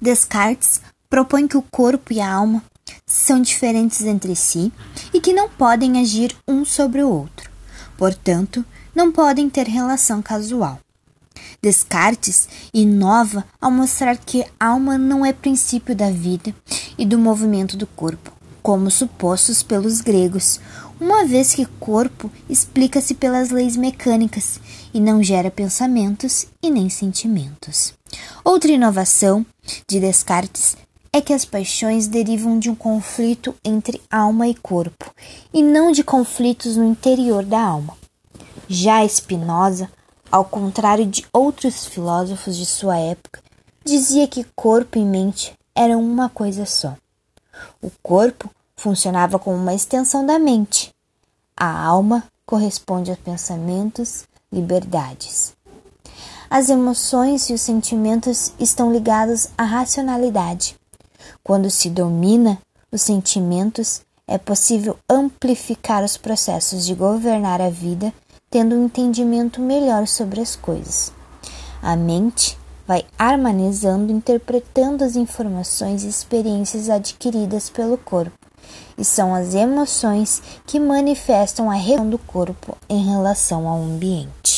Descartes propõe que o corpo e a alma são diferentes entre si e que não podem agir um sobre o outro. Portanto, não podem ter relação casual. Descartes inova ao mostrar que alma não é princípio da vida e do movimento do corpo, como supostos pelos gregos, uma vez que corpo explica-se pelas leis mecânicas e não gera pensamentos e nem sentimentos. Outra inovação de Descartes é que as paixões derivam de um conflito entre alma e corpo, e não de conflitos no interior da alma. Já Spinoza, ao contrário de outros filósofos de sua época, dizia que corpo e mente eram uma coisa só. O corpo funcionava como uma extensão da mente. A alma corresponde a pensamentos, liberdades. As emoções e os sentimentos estão ligados à racionalidade. Quando se domina os sentimentos, é possível amplificar os processos de governar a vida tendo um entendimento melhor sobre as coisas. A mente vai harmonizando, interpretando as informações e experiências adquiridas pelo corpo, e são as emoções que manifestam a reação do corpo em relação ao ambiente.